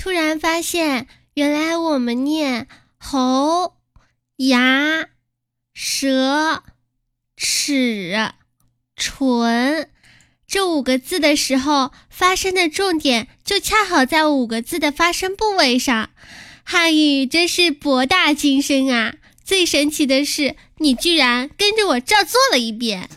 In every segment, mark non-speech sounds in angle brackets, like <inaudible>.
突然发现，原来我们念喉、牙、舌、齿、唇这五个字的时候，发声的重点就恰好在五个字的发声部位上。汉语真是博大精深啊！最神奇的是，你居然跟着我照做了一遍。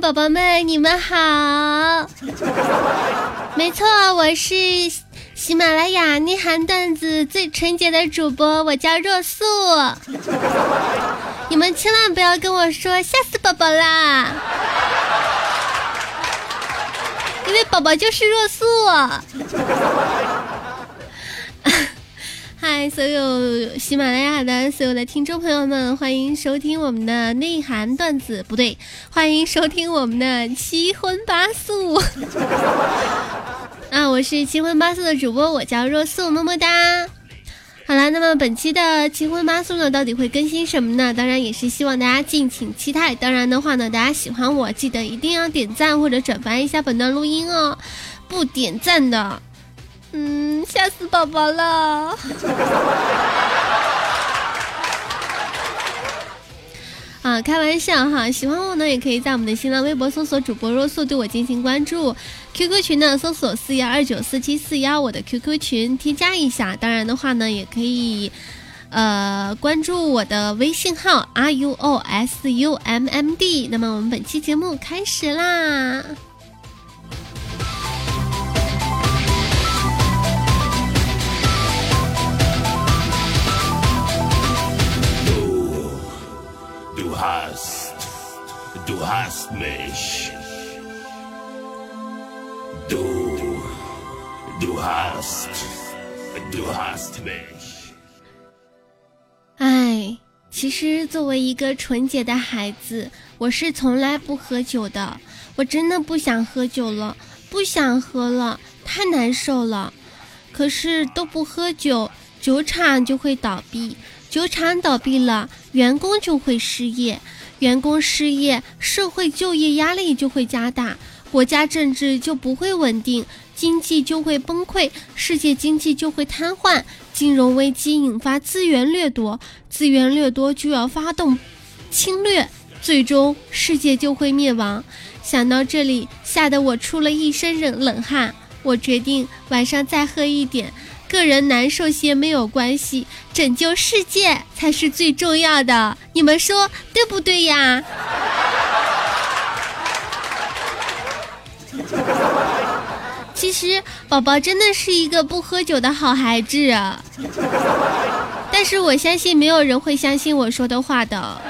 宝宝们，你们好！没错，我是喜马拉雅内涵段子最纯洁的主播，我叫若素。你们千万不要跟我说吓死宝宝啦，因为宝宝就是若素。嗨，所有喜马拉雅的所有的听众朋友们，欢迎收听我们的内涵段子，不对，欢迎收听我们的七荤八素。<laughs> 啊，我是七荤八素的主播，我叫若素，么么哒。好啦，那么本期的七荤八素呢，到底会更新什么呢？当然也是希望大家敬请期待。当然的话呢，大家喜欢我，记得一定要点赞或者转发一下本段录音哦。不点赞的。嗯，吓死宝宝了！<laughs> 啊，开玩笑哈，喜欢我呢，也可以在我们的新浪微博搜索主播若素，对我进行关注。QQ 群呢，搜索四幺二九四七四幺，我的 QQ 群添加一下。当然的话呢，也可以呃关注我的微信号 R U O S U M M D。那么我们本期节目开始啦！哎，其实作为一个纯洁的孩子，我是从来不喝酒的。我真的不想喝酒了，不想喝了，太难受了。可是都不喝酒，酒厂就会倒闭，酒厂倒闭了，员工就会失业。员工失业，社会就业压力就会加大，国家政治就不会稳定，经济就会崩溃，世界经济就会瘫痪，金融危机引发资源掠夺，资源掠夺就要发动侵略，最终世界就会灭亡。想到这里，吓得我出了一身冷冷汗。我决定晚上再喝一点。个人难受些没有关系，拯救世界才是最重要的。你们说对不对呀？<laughs> 其实宝宝真的是一个不喝酒的好孩子，但是我相信没有人会相信我说的话的。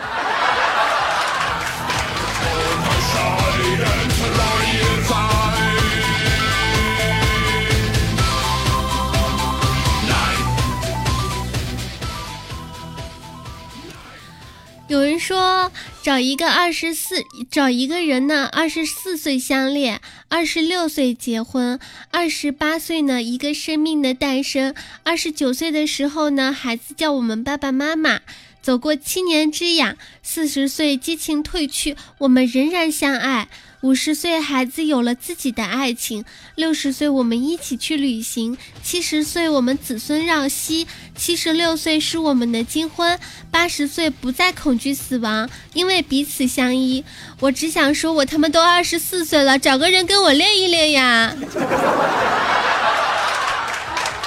说，找一个二十四，找一个人呢，二十四岁相恋，二十六岁结婚，二十八岁呢，一个生命的诞生，二十九岁的时候呢，孩子叫我们爸爸妈妈。走过七年之痒，四十岁激情褪去，我们仍然相爱。五十岁，孩子有了自己的爱情；六十岁，我们一起去旅行；七十岁，我们子孙绕膝；七十六岁是我们的金婚；八十岁不再恐惧死亡，因为彼此相依。我只想说，我他妈都二十四岁了，找个人跟我练一练呀！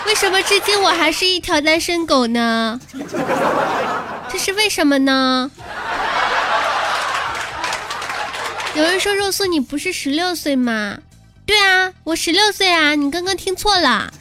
为什么至今我还是一条单身狗呢？这是为什么呢？有人说肉素你不是十六岁吗？对啊，我十六岁啊，你刚刚听错了。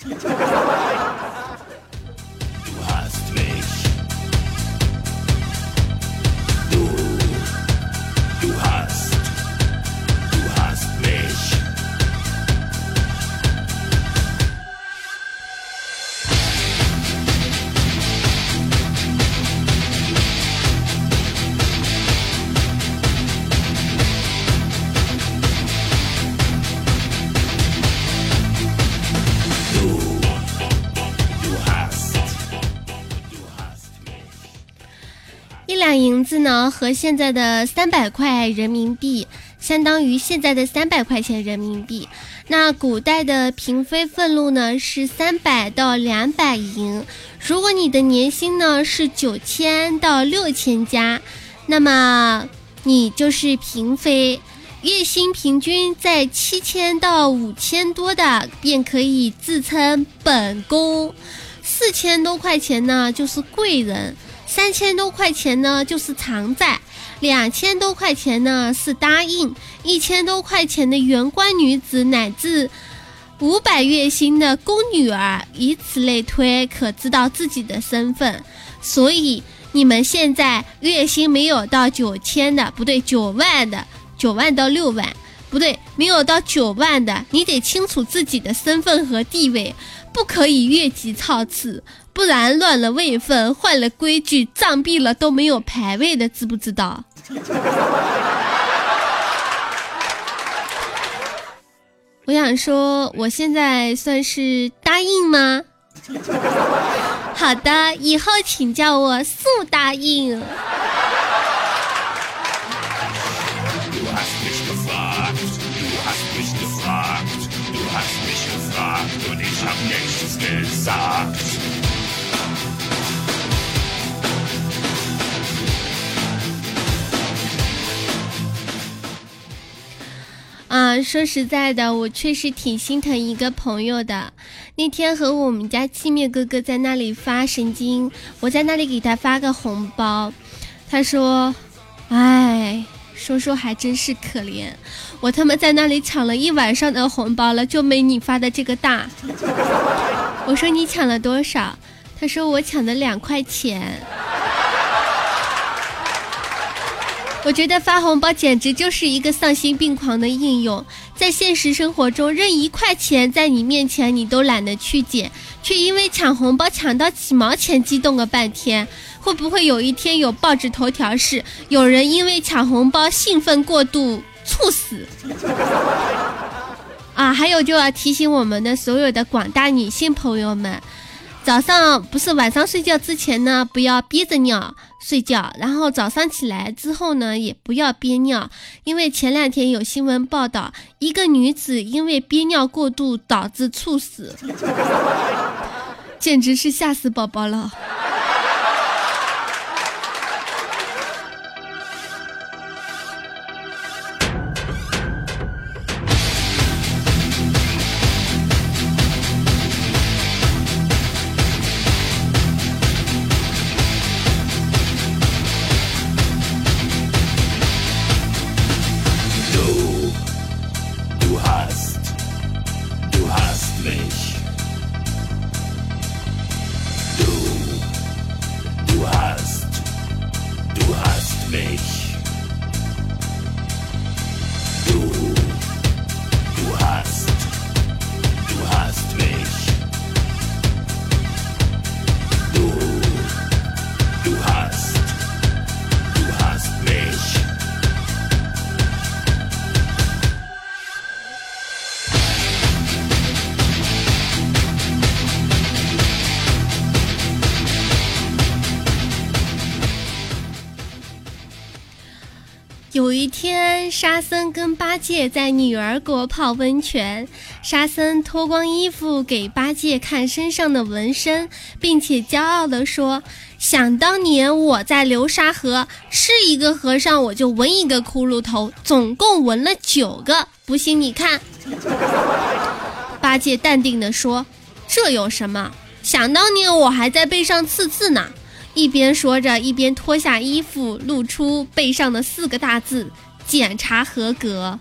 子呢和现在的三百块人民币相当于现在的三百块钱人民币。那古代的嫔妃俸禄呢是三百到两百银。如果你的年薪呢是九千到六千加，那么你就是嫔妃。月薪平均在七千到五千多的，便可以自称本宫。四千多块钱呢就是贵人。三千多块钱呢，就是常在；两千多块钱呢是答应；一千多块钱的元官女子，乃至五百月薪的宫女儿，以此类推，可知道自己的身份。所以你们现在月薪没有到九千的，不对，九万的，九万到六万，不对，没有到九万的，你得清楚自己的身份和地位，不可以越级操持。不然乱了位分，坏了规矩，账毙了都没有排位的，知不知道？我想说，我现在算是答应吗？好的，以后请叫我速答应。啊，说实在的，我确实挺心疼一个朋友的。那天和我们家七面哥哥在那里发神经，我在那里给他发个红包，他说：“哎，说说还真是可怜，我他妈在那里抢了一晚上的红包了，就没你发的这个大。<laughs> ”我说：“你抢了多少？”他说：“我抢的两块钱。”我觉得发红包简直就是一个丧心病狂的应用，在现实生活中，扔一块钱在你面前你都懒得去捡，却因为抢红包抢到几毛钱激动个半天。会不会有一天有报纸头条是有人因为抢红包兴奋过度猝死？<laughs> 啊，还有就要提醒我们的所有的广大女性朋友们。早上不是晚上睡觉之前呢，不要憋着尿睡觉，然后早上起来之后呢，也不要憋尿，因为前两天有新闻报道，一个女子因为憋尿过度导致猝死，<laughs> 简直是吓死宝宝了。一天，沙僧跟八戒在女儿国泡温泉。沙僧脱光衣服给八戒看身上的纹身，并且骄傲地说：“想当年我在流沙河是一个和尚，我就纹一个骷髅头，总共纹了九个。不信你看。”八戒淡定地说：“这有什么？想当年我还在背上刺字呢。”一边说着，一边脱下衣服，露出背上的四个大字：“检查合格。”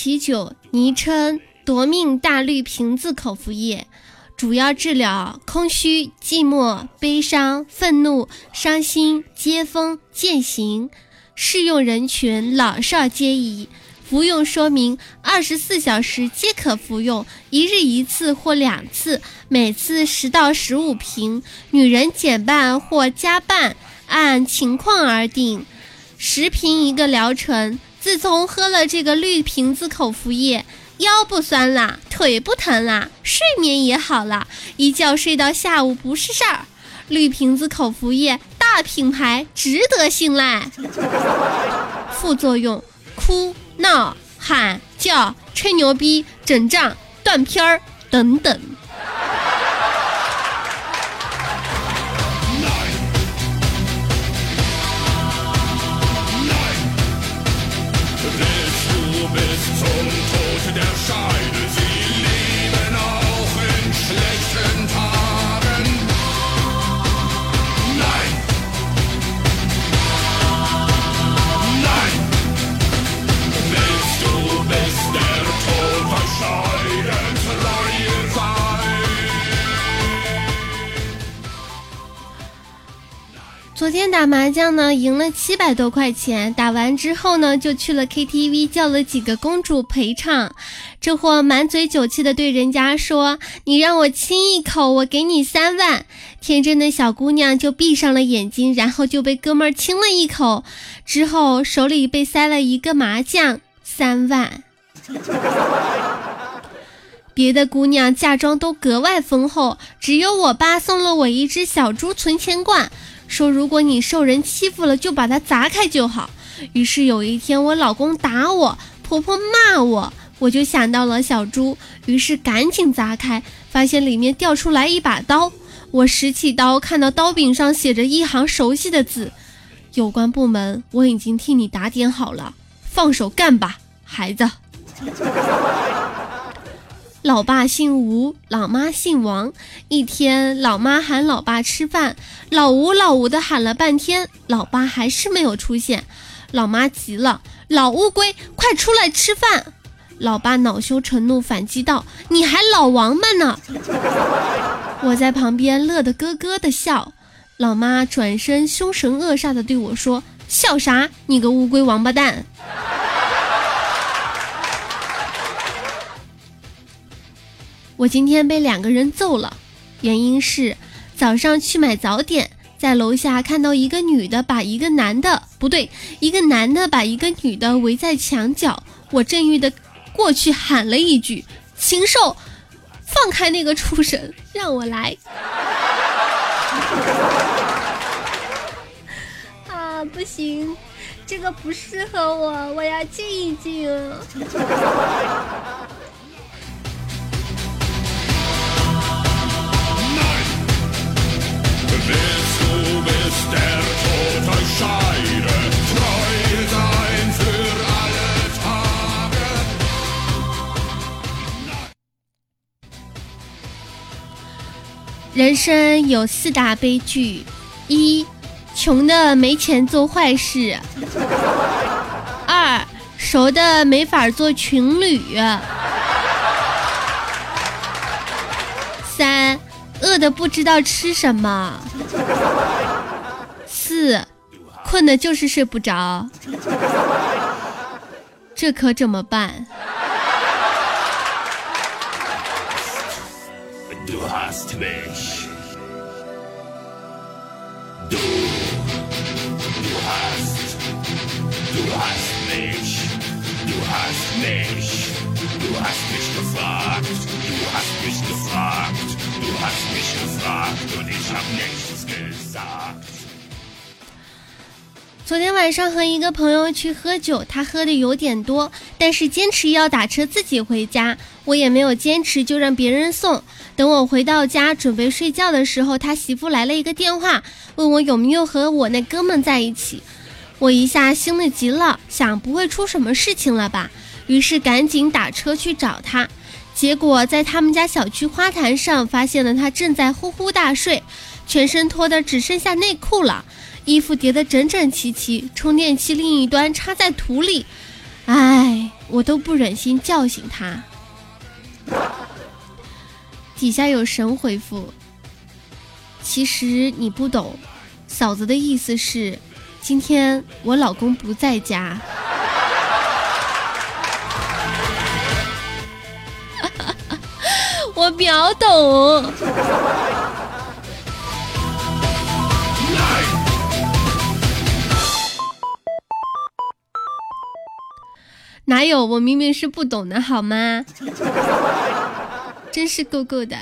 啤酒，昵称夺命大绿瓶子口服液，主要治疗空虚、寂寞、悲伤、愤怒、伤心、接风、践行，适用人群老少皆宜。服用说明：二十四小时皆可服用，一日一次或两次，每次十到十五瓶，女人减半或加半，按情况而定。十瓶一个疗程。自从喝了这个绿瓶子口服液，腰不酸了，腿不疼了，睡眠也好了，一觉睡到下午不是事儿。绿瓶子口服液，大品牌，值得信赖。副作用：哭、闹、喊、叫、吹牛逼、整仗、断片儿等等。bis zum Tod der Scheide. 天打麻将呢，赢了七百多块钱。打完之后呢，就去了 KTV，叫了几个公主陪唱。这货满嘴酒气的对人家说：“你让我亲一口，我给你三万。”天真的小姑娘就闭上了眼睛，然后就被哥们儿亲了一口，之后手里被塞了一个麻将，三万。别的姑娘嫁妆都格外丰厚，只有我爸送了我一只小猪存钱罐。说如果你受人欺负了，就把它砸开就好。于是有一天，我老公打我，婆婆骂我，我就想到了小猪，于是赶紧砸开，发现里面掉出来一把刀。我拾起刀，看到刀柄上写着一行熟悉的字：“有关部门，我已经替你打点好了，放手干吧，孩子。”老爸姓吴，老妈姓王。一天，老妈喊老爸吃饭，老吴老吴的喊了半天，老爸还是没有出现。老妈急了：“老乌龟，快出来吃饭！”老爸恼羞成怒，反击道：“你还老王八呢！”我在旁边乐得咯咯的笑。老妈转身凶神恶煞的对我说：“笑啥？你个乌龟王八蛋！”我今天被两个人揍了，原因是早上去买早点，在楼下看到一个女的把一个男的不对，一个男的把一个女的围在墙角，我正欲的过去喊了一句：“禽兽，放开那个畜生，让我来！” <laughs> 啊，不行，这个不适合我，我要静一静。人生有四大悲剧：一、穷的没钱做坏事；二、熟的没法做情侣；三、饿的不知道吃什么；四、困的就是睡不着。<laughs> 这可怎么办？昨天晚上和一个朋友去喝酒，他喝的有点多，但是坚持要打车自己回家，我也没有坚持，就让别人送。等我回到家准备睡觉的时候，他媳妇来了一个电话，问我有没有和我那哥们在一起。我一下心里急了，想不会出什么事情了吧？于是赶紧打车去找他。结果在他们家小区花坛上发现了他正在呼呼大睡，全身脱的只剩下内裤了。衣服叠得整整齐齐，充电器另一端插在土里，唉，我都不忍心叫醒他。底下有神回复，其实你不懂，嫂子的意思是，今天我老公不在家。<laughs> 我秒懂。哪有？我明明是不懂的，好吗？<laughs> 真是够够的。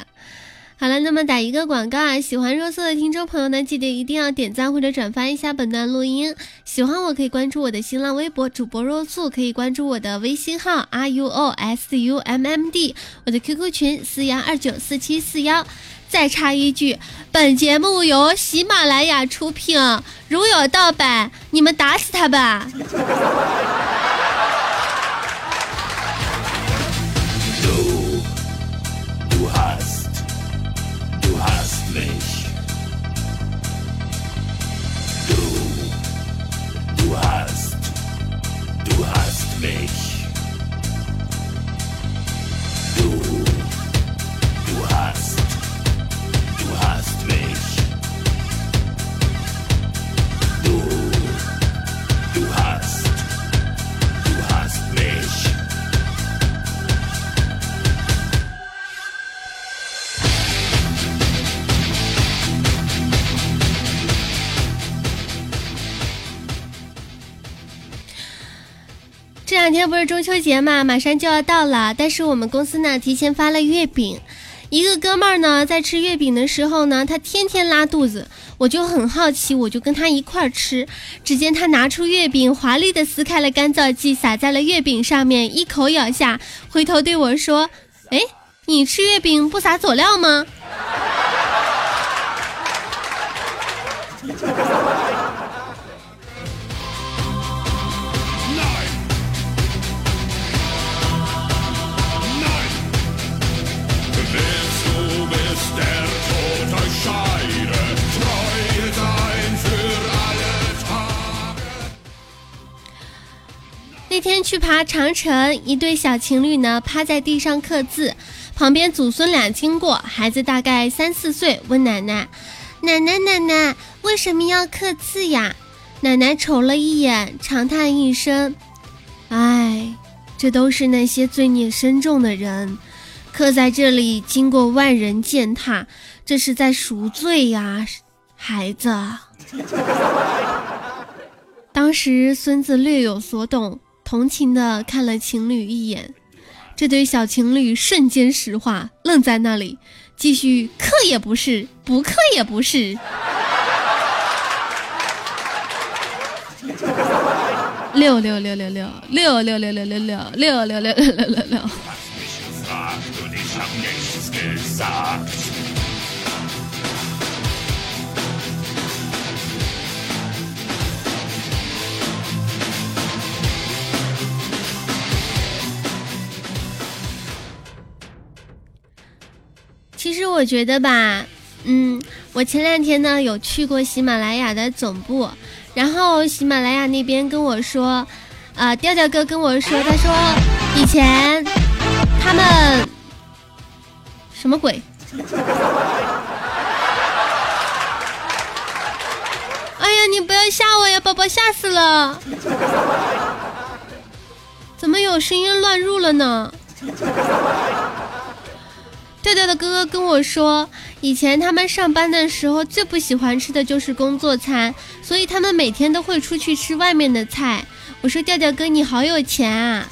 好了，那么打一个广告啊！喜欢肉色的听众朋友呢，记得一定要点赞或者转发一下本段录音。喜欢我可以关注我的新浪微博主播肉素，可以关注我的微信号 r u o s u m m d，我的 QQ 群四幺二九四七四幺。再插一句，本节目由喜马拉雅出品，如有盗版，你们打死他吧！Du, du hast, du hast mich. Du, du hast, du hast mich. 两天不是中秋节嘛，马上就要到了。但是我们公司呢，提前发了月饼。一个哥们儿呢，在吃月饼的时候呢，他天天拉肚子，我就很好奇，我就跟他一块儿吃。只见他拿出月饼，华丽的撕开了干燥剂，撒在了月饼上面，一口咬下，回头对我说：“哎，你吃月饼不撒佐料吗？” <laughs> 那天去爬长城，一对小情侣呢趴在地上刻字，旁边祖孙俩经过，孩子大概三四岁，问奶奶：“奶奶奶奶，为什么要刻字呀？”奶奶瞅了一眼，长叹一声：“哎，这都是那些罪孽深重的人，刻在这里，经过万人践踏，这是在赎罪呀，孩子。”当时孙子略有所懂。同情的看了情侣一眼，这对小情侣瞬间石化，愣在那里，继续刻也不是，不刻也不是。六六六六六六六六六六六六六六六六六我觉得吧，嗯，我前两天呢有去过喜马拉雅的总部，然后喜马拉雅那边跟我说，啊，调调哥跟我说，他说以前他们什么鬼？<laughs> 哎呀，你不要吓我呀，宝宝吓死了！怎么有声音乱入了呢？调调的哥哥跟我说，以前他们上班的时候最不喜欢吃的就是工作餐，所以他们每天都会出去吃外面的菜。我说调调哥你好有钱啊！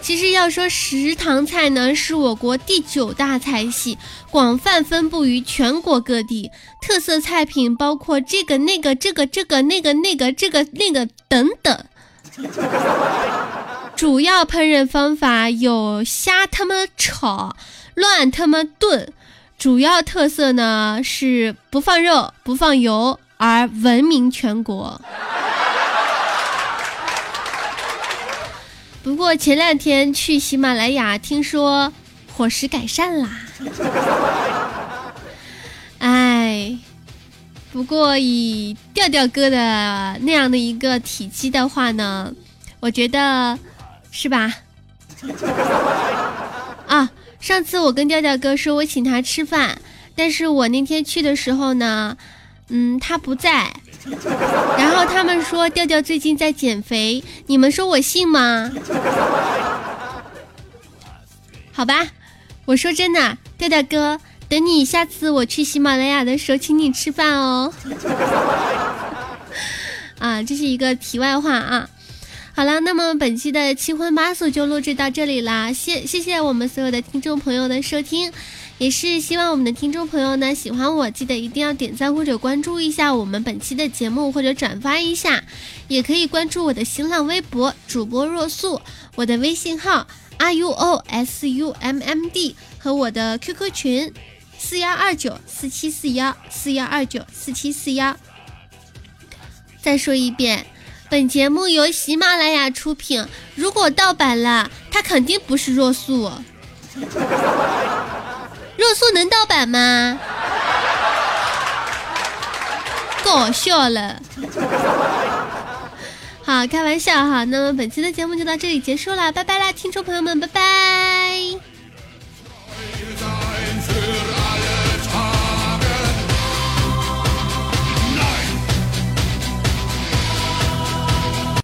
其实要说食堂菜呢，是我国第九大菜系，广泛分布于全国各地。特色菜品包括这个、那个、这个、这个、那个、那个、这个、那个等等。主要烹饪方法有瞎他妈炒、乱他妈炖。主要特色呢是不放肉、不放油，而闻名全国。不过前两天去喜马拉雅，听说伙食改善啦。哎，不过以调调哥的那样的一个体积的话呢，我觉得是吧？<laughs> 啊，上次我跟调调哥说我请他吃饭，但是我那天去的时候呢，嗯，他不在。然后他们说调调最近在减肥，你们说我信吗？好吧，我说真的，调调哥，等你下次我去喜马拉雅的时候，请你吃饭哦。<laughs> 啊，这是一个题外话啊。好了，那么本期的七荤八素就录制到这里啦，谢谢谢我们所有的听众朋友的收听。也是希望我们的听众朋友呢喜欢我，记得一定要点赞或者关注一下我们本期的节目，或者转发一下，也可以关注我的新浪微博主播若素，我的微信号 r u o s u m m d 和我的 QQ 群四幺二九四七四幺四幺二九四七四幺。再说一遍，本节目由喜马拉雅出品，如果盗版了，它肯定不是若素。<laughs> 若素能盗版吗？搞笑了。<laughs> 好，开玩笑哈。那么本期的节目就到这里结束了，拜拜啦，听众朋友们，拜拜。